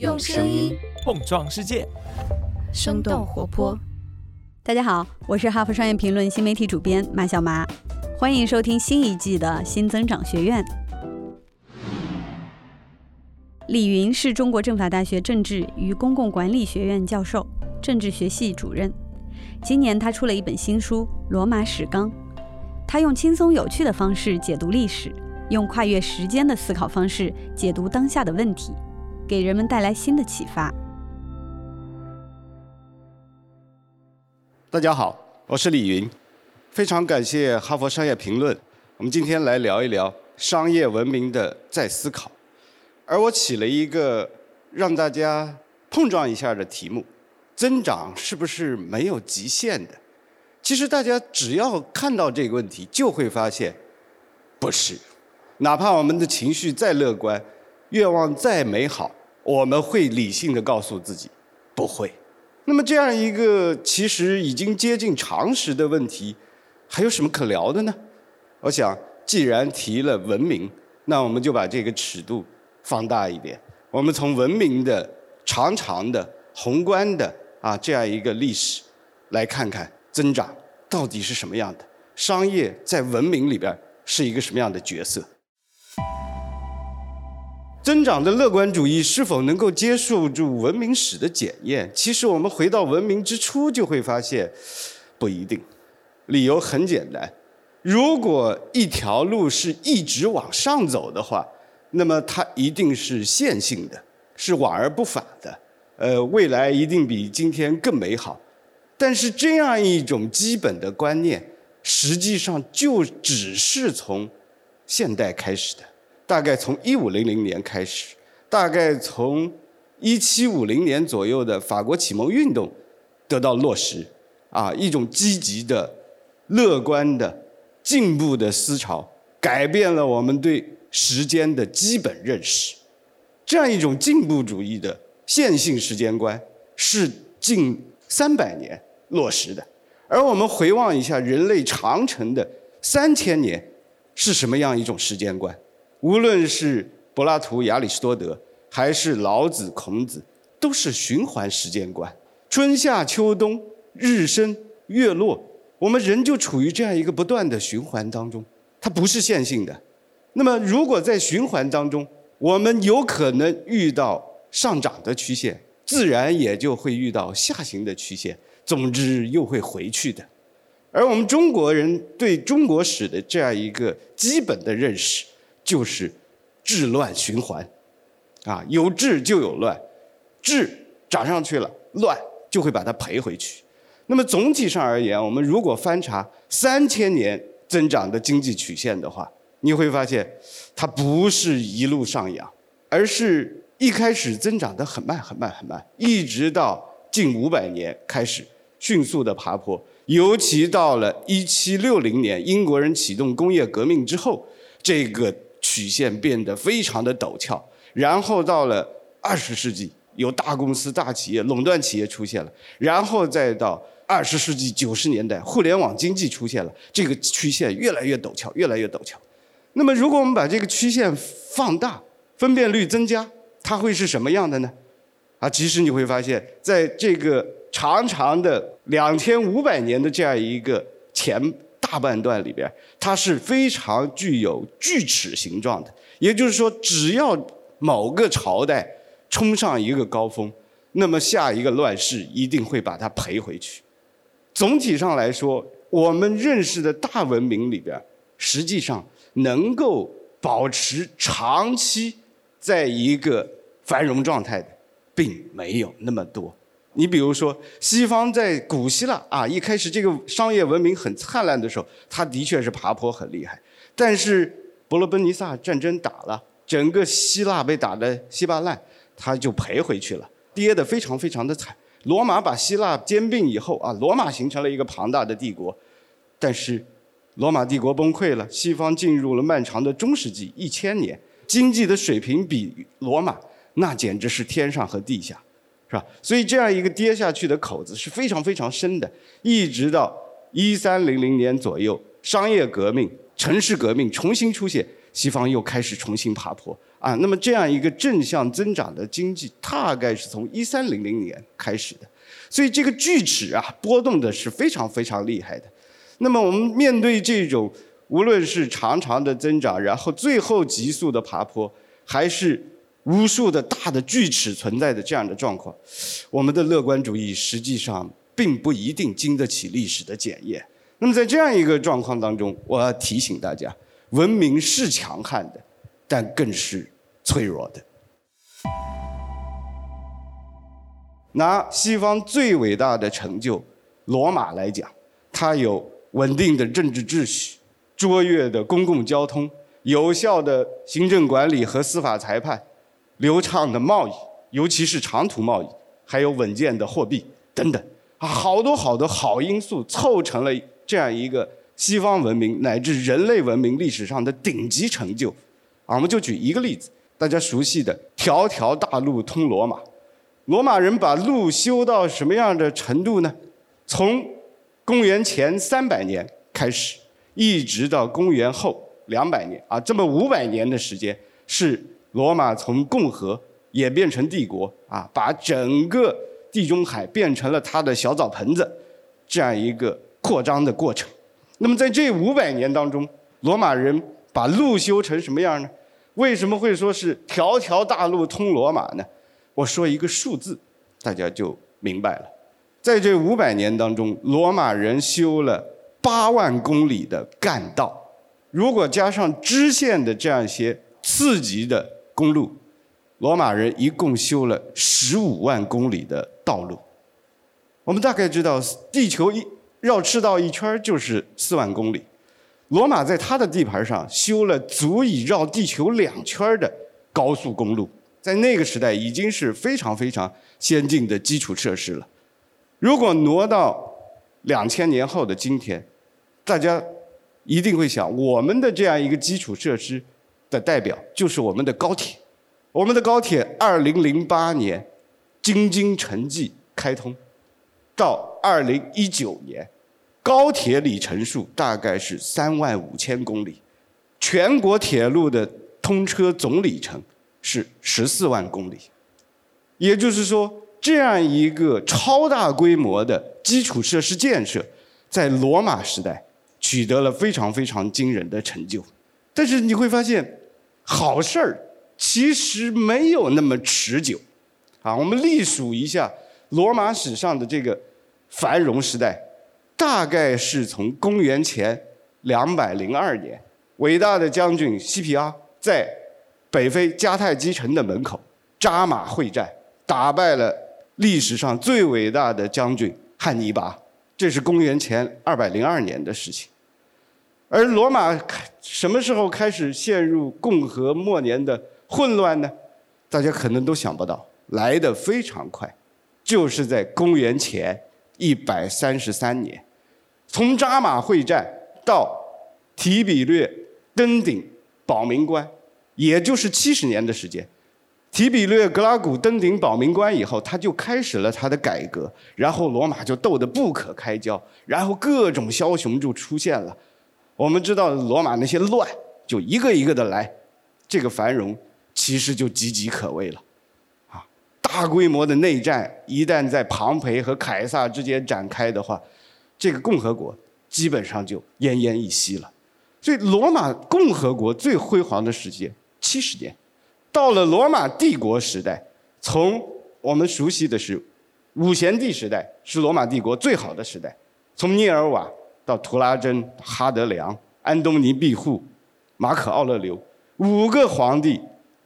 用声音碰撞世界，生动活泼。大家好，我是哈佛商业评论新媒体主编马小麻，欢迎收听新一季的新增长学院。李云是中国政法大学政治与公共管理学院教授、政治学系主任。今年他出了一本新书《罗马史纲》，他用轻松有趣的方式解读历史，用跨越时间的思考方式解读当下的问题，给人们带来新的启发。大家好，我是李云，非常感谢《哈佛商业评论》，我们今天来聊一聊商业文明的再思考。而我起了一个让大家碰撞一下的题目：增长是不是没有极限的？其实大家只要看到这个问题，就会发现不是。哪怕我们的情绪再乐观，愿望再美好，我们会理性的告诉自己不会。那么这样一个其实已经接近常识的问题，还有什么可聊的呢？我想，既然提了文明，那我们就把这个尺度。放大一点，我们从文明的长长的宏观的啊这样一个历史来看看增长到底是什么样的，商业在文明里边是一个什么样的角色？增长的乐观主义是否能够接受住文明史的检验？其实我们回到文明之初就会发现不一定。理由很简单，如果一条路是一直往上走的话。那么它一定是线性的，是往而不返的，呃，未来一定比今天更美好。但是这样一种基本的观念，实际上就只是从现代开始的，大概从一五零零年开始，大概从一七五零年左右的法国启蒙运动得到落实，啊，一种积极的、乐观的、进步的思潮，改变了我们对。时间的基本认识，这样一种进步主义的线性时间观是近三百年落实的，而我们回望一下人类长城的三千年是什么样一种时间观？无论是柏拉图、亚里士多德，还是老子、孔子，都是循环时间观。春夏秋冬，日升月落，我们人就处于这样一个不断的循环当中，它不是线性的。那么，如果在循环当中，我们有可能遇到上涨的曲线，自然也就会遇到下行的曲线，总之又会回去的。而我们中国人对中国史的这样一个基本的认识，就是治乱循环，啊，有治就有乱，治涨上去了，乱就会把它赔回去。那么总体上而言，我们如果翻查三千年增长的经济曲线的话，你会发现，它不是一路上扬，而是一开始增长的很慢很慢很慢，一直到近五百年开始迅速的爬坡。尤其到了一七六零年，英国人启动工业革命之后，这个曲线变得非常的陡峭。然后到了二十世纪，有大公司、大企业、垄断企业出现了。然后再到二十世纪九十年代，互联网经济出现了，这个曲线越来越陡峭，越来越陡峭。那么，如果我们把这个曲线放大，分辨率增加，它会是什么样的呢？啊，其实你会发现，在这个长长的两千五百年的这样一个前大半段里边，它是非常具有锯齿形状的。也就是说，只要某个朝代冲上一个高峰，那么下一个乱世一定会把它赔回去。总体上来说，我们认识的大文明里边，实际上。能够保持长期在一个繁荣状态的，并没有那么多。你比如说，西方在古希腊啊，一开始这个商业文明很灿烂的时候，它的确是爬坡很厉害。但是伯罗奔尼撒战争打了，整个希腊被打得稀巴烂，它就赔回去了，跌得非常非常的惨。罗马把希腊兼并以后啊，罗马形成了一个庞大的帝国，但是。罗马帝国崩溃了，西方进入了漫长的中世纪，一千年经济的水平比罗马那简直是天上和地下，是吧？所以这样一个跌下去的口子是非常非常深的，一直到一三零零年左右，商业革命、城市革命重新出现，西方又开始重新爬坡啊，那么这样一个正向增长的经济，大概是从一三零零年开始的，所以这个锯齿啊波动的是非常非常厉害的。那么我们面对这种无论是长长的增长，然后最后急速的爬坡，还是无数的大的锯齿存在的这样的状况，我们的乐观主义实际上并不一定经得起历史的检验。那么在这样一个状况当中，我要提醒大家，文明是强悍的，但更是。脆弱的。拿西方最伟大的成就——罗马来讲，它有稳定的政治秩序、卓越的公共交通、有效的行政管理和司法裁判、流畅的贸易，尤其是长途贸易，还有稳健的货币等等啊，好多好多好因素凑成了这样一个西方文明乃至人类文明历史上的顶级成就。啊，我们就举一个例子。大家熟悉的“条条大路通罗马”，罗马人把路修到什么样的程度呢？从公元前三百年开始，一直到公元后两百年啊，这么五百年的时间，是罗马从共和演变成帝国啊，把整个地中海变成了他的小澡盆子，这样一个扩张的过程。那么在这五百年当中，罗马人把路修成什么样呢？为什么会说是条条大路通罗马呢？我说一个数字，大家就明白了。在这五百年当中，罗马人修了八万公里的干道，如果加上支线的这样一些次级的公路，罗马人一共修了十五万公里的道路。我们大概知道，地球一绕赤道一圈就是四万公里。罗马在他的地盘上修了足以绕地球两圈的高速公路，在那个时代已经是非常非常先进的基础设施了。如果挪到两千年后的今天，大家一定会想，我们的这样一个基础设施的代表就是我们的高铁。我们的高铁二零零八年京津城际开通，到二零一九年。高铁里程数大概是三万五千公里，全国铁路的通车总里程是十四万公里，也就是说，这样一个超大规模的基础设施建设，在罗马时代取得了非常非常惊人的成就。但是你会发现，好事儿其实没有那么持久。啊，我们历数一下罗马史上的这个繁荣时代。大概是从公元前两百零二年，伟大的将军西皮阿在北非迦太基城的门口扎马会战，打败了历史上最伟大的将军汉尼拔。这是公元前二百零二年的事情。而罗马什么时候开始陷入共和末年的混乱呢？大家可能都想不到，来得非常快，就是在公元前。一百三十三年，从扎马会战到提比略登顶保民官，也就是七十年的时间。提比略格拉古登顶保民官以后，他就开始了他的改革，然后罗马就斗得不可开交，然后各种枭雄就出现了。我们知道罗马那些乱就一个一个的来，这个繁荣其实就岌岌可危了。啊大规模的内战一旦在庞培和凯撒之间展开的话，这个共和国基本上就奄奄一息了。所以，罗马共和国最辉煌的时间七十年，到了罗马帝国时代，从我们熟悉的是五贤帝时代是罗马帝国最好的时代，从涅尔瓦到图拉真、哈德良、安东尼庇护、马可奥勒留五个皇帝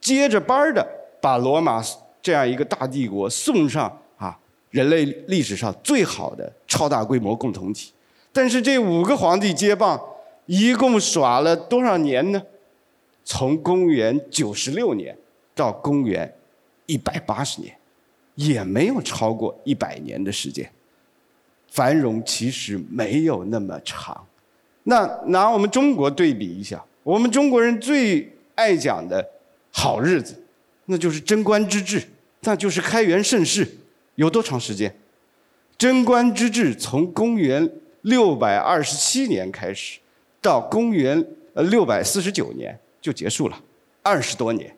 接着班的把罗马。这样一个大帝国送上啊，人类历史上最好的超大规模共同体，但是这五个皇帝接棒，一共耍了多少年呢？从公元九十六年到公元一百八十年，也没有超过一百年的时间。繁荣其实没有那么长。那拿我们中国对比一下，我们中国人最爱讲的好日子。那就是贞观之治，那就是开元盛世，有多长时间？贞观之治从公元六百二十七年开始，到公元呃六百四十九年就结束了，二十多年。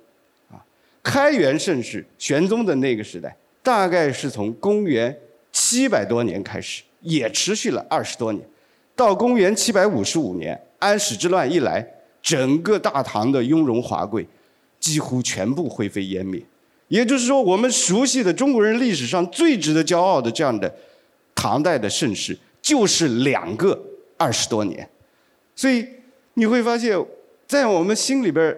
啊开元盛世，玄宗的那个时代，大概是从公元七百多年开始，也持续了二十多年，到公元七百五十五年，安史之乱一来，整个大唐的雍容华贵几乎全部灰飞烟灭。也就是说，我们熟悉的中国人历史上最值得骄傲的这样的唐代的盛世，就是两个二十多年。所以你会发现，在我们心里边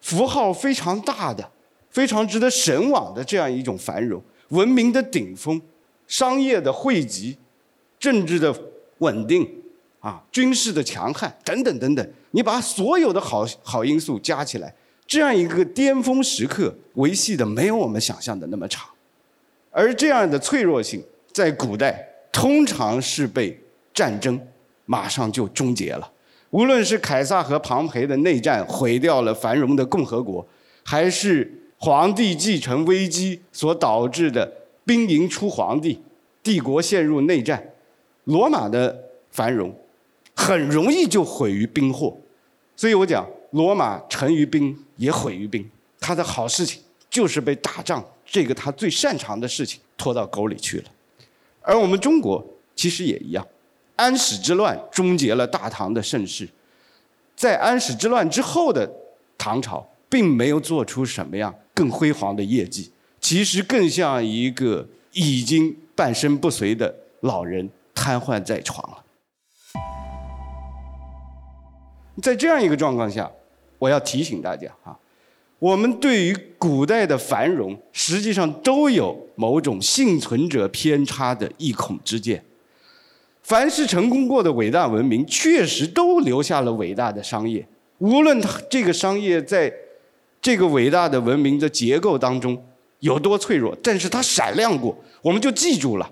符号非常大的。非常值得神往的这样一种繁荣，文明的顶峰，商业的汇集，政治的稳定，啊，军事的强悍等等等等，你把所有的好好因素加起来，这样一个巅峰时刻维系的没有我们想象的那么长，而这样的脆弱性在古代通常是被战争马上就终结了，无论是凯撒和庞培的内战毁掉了繁荣的共和国，还是。皇帝继承危机所导致的兵营出皇帝，帝国陷入内战，罗马的繁荣很容易就毁于兵祸，所以我讲罗马成于兵也毁于兵，他的好事情就是被打仗这个他最擅长的事情拖到沟里去了，而我们中国其实也一样，安史之乱终结了大唐的盛世，在安史之乱之后的唐朝并没有做出什么样。更辉煌的业绩，其实更像一个已经半身不遂的老人瘫痪在床了。在这样一个状况下，我要提醒大家啊，我们对于古代的繁荣，实际上都有某种幸存者偏差的一孔之见。凡是成功过的伟大文明，确实都留下了伟大的商业，无论它这个商业在。这个伟大的文明的结构当中有多脆弱，但是它闪亮过，我们就记住了。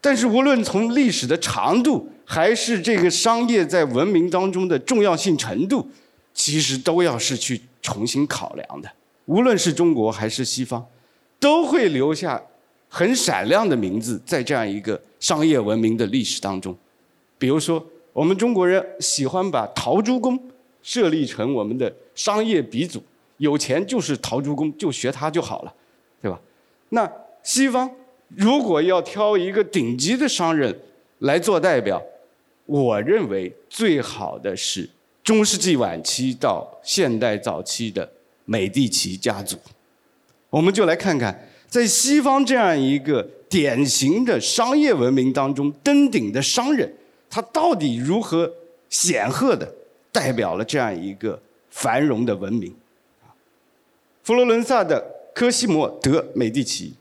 但是无论从历史的长度，还是这个商业在文明当中的重要性程度，其实都要是去重新考量的。无论是中国还是西方，都会留下很闪亮的名字在这样一个商业文明的历史当中。比如说，我们中国人喜欢把陶朱公设立成我们的商业鼻祖。有钱就是陶朱公，就学他就好了，那西方如果要挑一个顶级的商人来做代表，我认为最好的是中世纪晚期到现代早期的美第奇家族。我们就来看看，在西方这样一个典型的商业文明当中，登顶的商人他到底如何显赫的代表了这样一个繁荣的文明。佛罗伦萨的科西莫·德·美第奇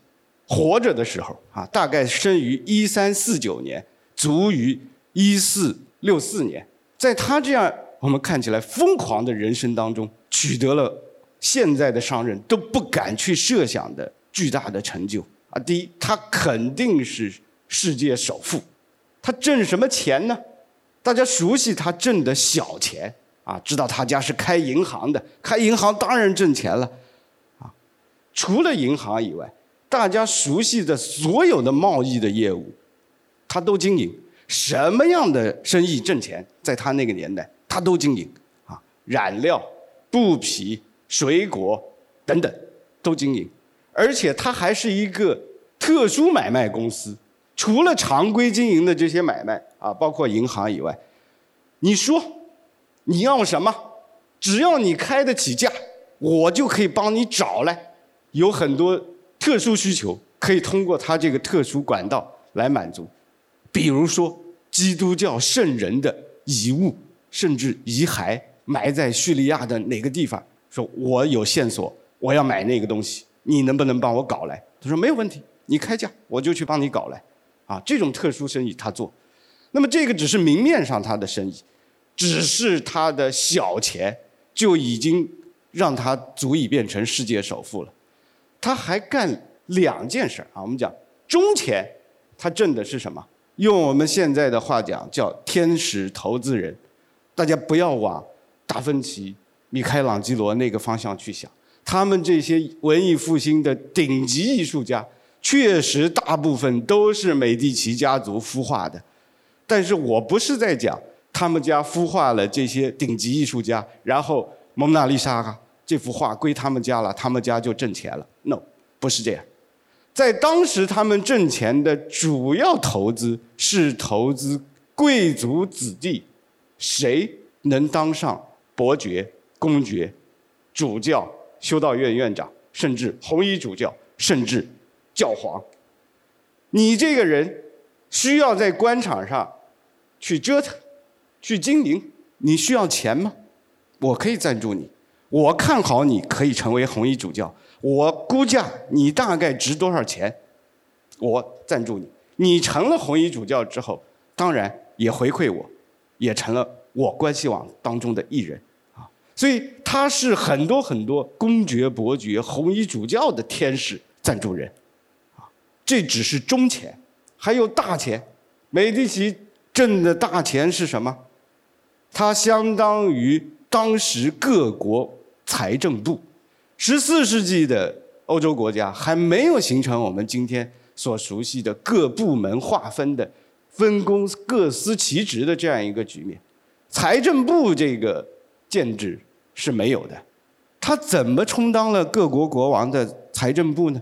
活着的时候啊，大概生于一三四九年，卒于一四六四年。在他这样我们看起来疯狂的人生当中，取得了现在的商人都不敢去设想的巨大的成就啊！第一，他肯定是世界首富。他挣什么钱呢？大家熟悉他挣的小钱啊，知道他家是开银行的，开银行当然挣钱了。除了银行以外，大家熟悉的所有的贸易的业务，他都经营。什么样的生意挣钱，在他那个年代，他都经营。啊，染料、布匹、水果等等，都经营。而且他还是一个特殊买卖公司。除了常规经营的这些买卖啊，包括银行以外，你说你要什么，只要你开得起价，我就可以帮你找来。有很多特殊需求可以通过他这个特殊管道来满足，比如说基督教圣人的遗物，甚至遗骸埋在叙利亚的哪个地方，说我有线索，我要买那个东西，你能不能帮我搞来？他说没有问题，你开价我就去帮你搞来。啊，这种特殊生意他做，那么这个只是明面上他的生意，只是他的小钱就已经让他足以变成世界首富了。他还干两件事啊，我们讲中钱，他挣的是什么？用我们现在的话讲，叫天使投资人。大家不要往达芬奇、米开朗基罗那个方向去想，他们这些文艺复兴的顶级艺术家，确实大部分都是美第奇家族孵化的。但是我不是在讲他们家孵化了这些顶级艺术家，然后蒙娜丽莎啊。这幅画归他们家了，他们家就挣钱了。No，不是这样。在当时，他们挣钱的主要投资是投资贵族子弟，谁能当上伯爵、公爵、主教、修道院院长，甚至红衣主教，甚至教皇。你这个人需要在官场上去折腾、去经营，你需要钱吗？我可以赞助你。我看好你可以成为红衣主教，我估价你大概值多少钱，我赞助你。你成了红衣主教之后，当然也回馈我，也成了我关系网当中的艺人啊。所以他是很多很多公爵、伯爵、红衣主教的天使赞助人，啊，这只是中钱，还有大钱。美第奇挣的大钱是什么？它相当于当时各国。财政部，十四世纪的欧洲国家还没有形成我们今天所熟悉的各部门划分的分工各司其职的这样一个局面。财政部这个建制是没有的，他怎么充当了各国国王的财政部呢？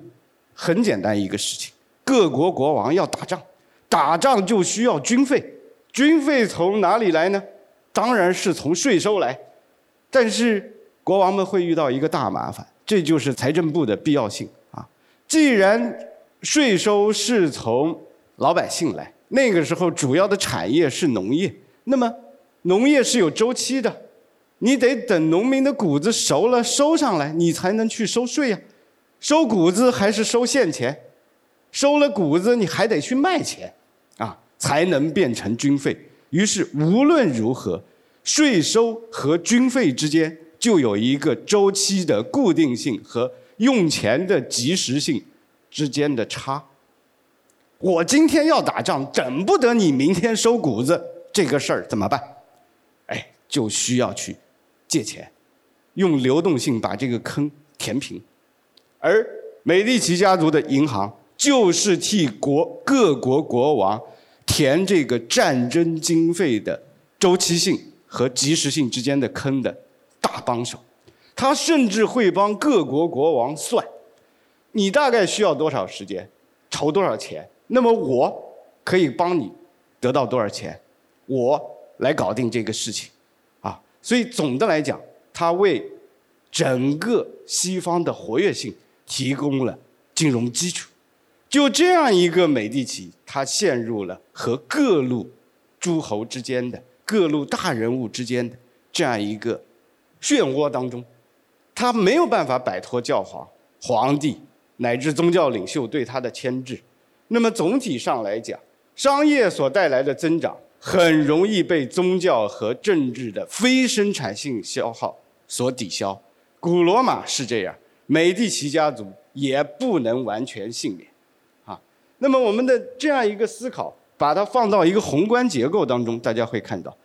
很简单一个事情，各国国王要打仗，打仗就需要军费，军费从哪里来呢？当然是从税收来，但是。国王们会遇到一个大麻烦，这就是财政部的必要性啊！既然税收是从老百姓来，那个时候主要的产业是农业，那么农业是有周期的，你得等农民的谷子熟了收上来，你才能去收税呀。收谷子还是收现钱？收了谷子你还得去卖钱啊，才能变成军费。于是无论如何，税收和军费之间。就有一个周期的固定性和用钱的及时性之间的差。我今天要打仗，等不得你明天收谷子，这个事儿怎么办？哎，就需要去借钱，用流动性把这个坑填平。而美第奇家族的银行就是替国各国国王填这个战争经费的周期性和及时性之间的坑的。帮手，他甚至会帮各国国王算，你大概需要多少时间，筹多少钱，那么我可以帮你得到多少钱，我来搞定这个事情，啊，所以总的来讲，他为整个西方的活跃性提供了金融基础。就这样一个美第奇，他陷入了和各路诸侯之间的、各路大人物之间的这样一个。漩涡当中，他没有办法摆脱教皇、皇帝乃至宗教领袖对他的牵制。那么总体上来讲，商业所带来的增长很容易被宗教和政治的非生产性消耗所抵消。古罗马是这样，美第奇家族也不能完全幸免。啊，那么我们的这样一个思考，把它放到一个宏观结构当中，大家会看到。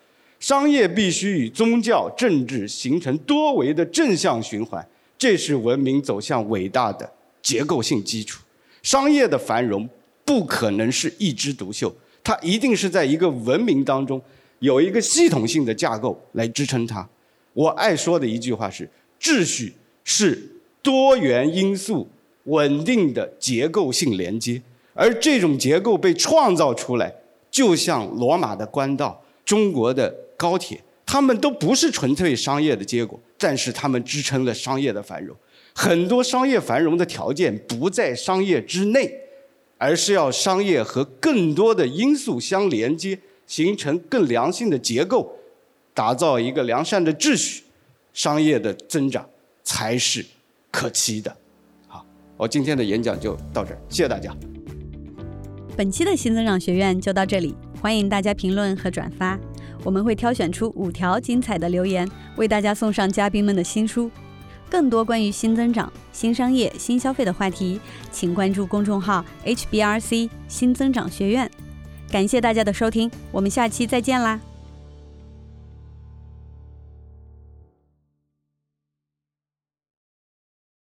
商业必须与宗教、政治形成多维的正向循环，这是文明走向伟大的结构性基础。商业的繁荣不可能是一枝独秀，它一定是在一个文明当中有一个系统性的架构来支撑它。我爱说的一句话是：秩序是多元因素稳定的结构性连接，而这种结构被创造出来，就像罗马的官道、中国的。高铁，他们都不是纯粹商业的结果，但是他们支撑了商业的繁荣。很多商业繁荣的条件不在商业之内，而是要商业和更多的因素相连接，形成更良性的结构，打造一个良善的秩序，商业的增长才是可期的。好，我今天的演讲就到这儿，谢谢大家。本期的新增长学院就到这里，欢迎大家评论和转发。我们会挑选出五条精彩的留言，为大家送上嘉宾们的新书。更多关于新增长、新商业、新消费的话题，请关注公众号 HBRC 新增长学院。感谢大家的收听，我们下期再见啦！